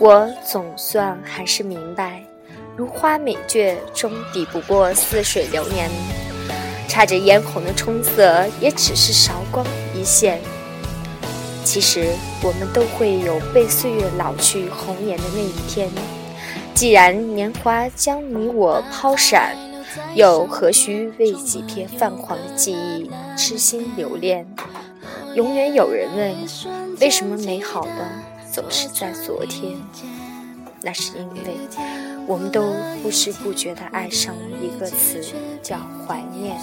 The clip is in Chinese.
我总算还是明白，如花美眷终抵不过似水流年，插着嫣红的春色也只是韶光一现。其实我们都会有被岁月老去红颜的那一天。既然年华将你我抛闪，又何须为几片泛黄的记忆痴心留恋？永远有人问，为什么美好的总是在昨天？那是因为，我们都不知不觉地爱上了一个词，叫怀念。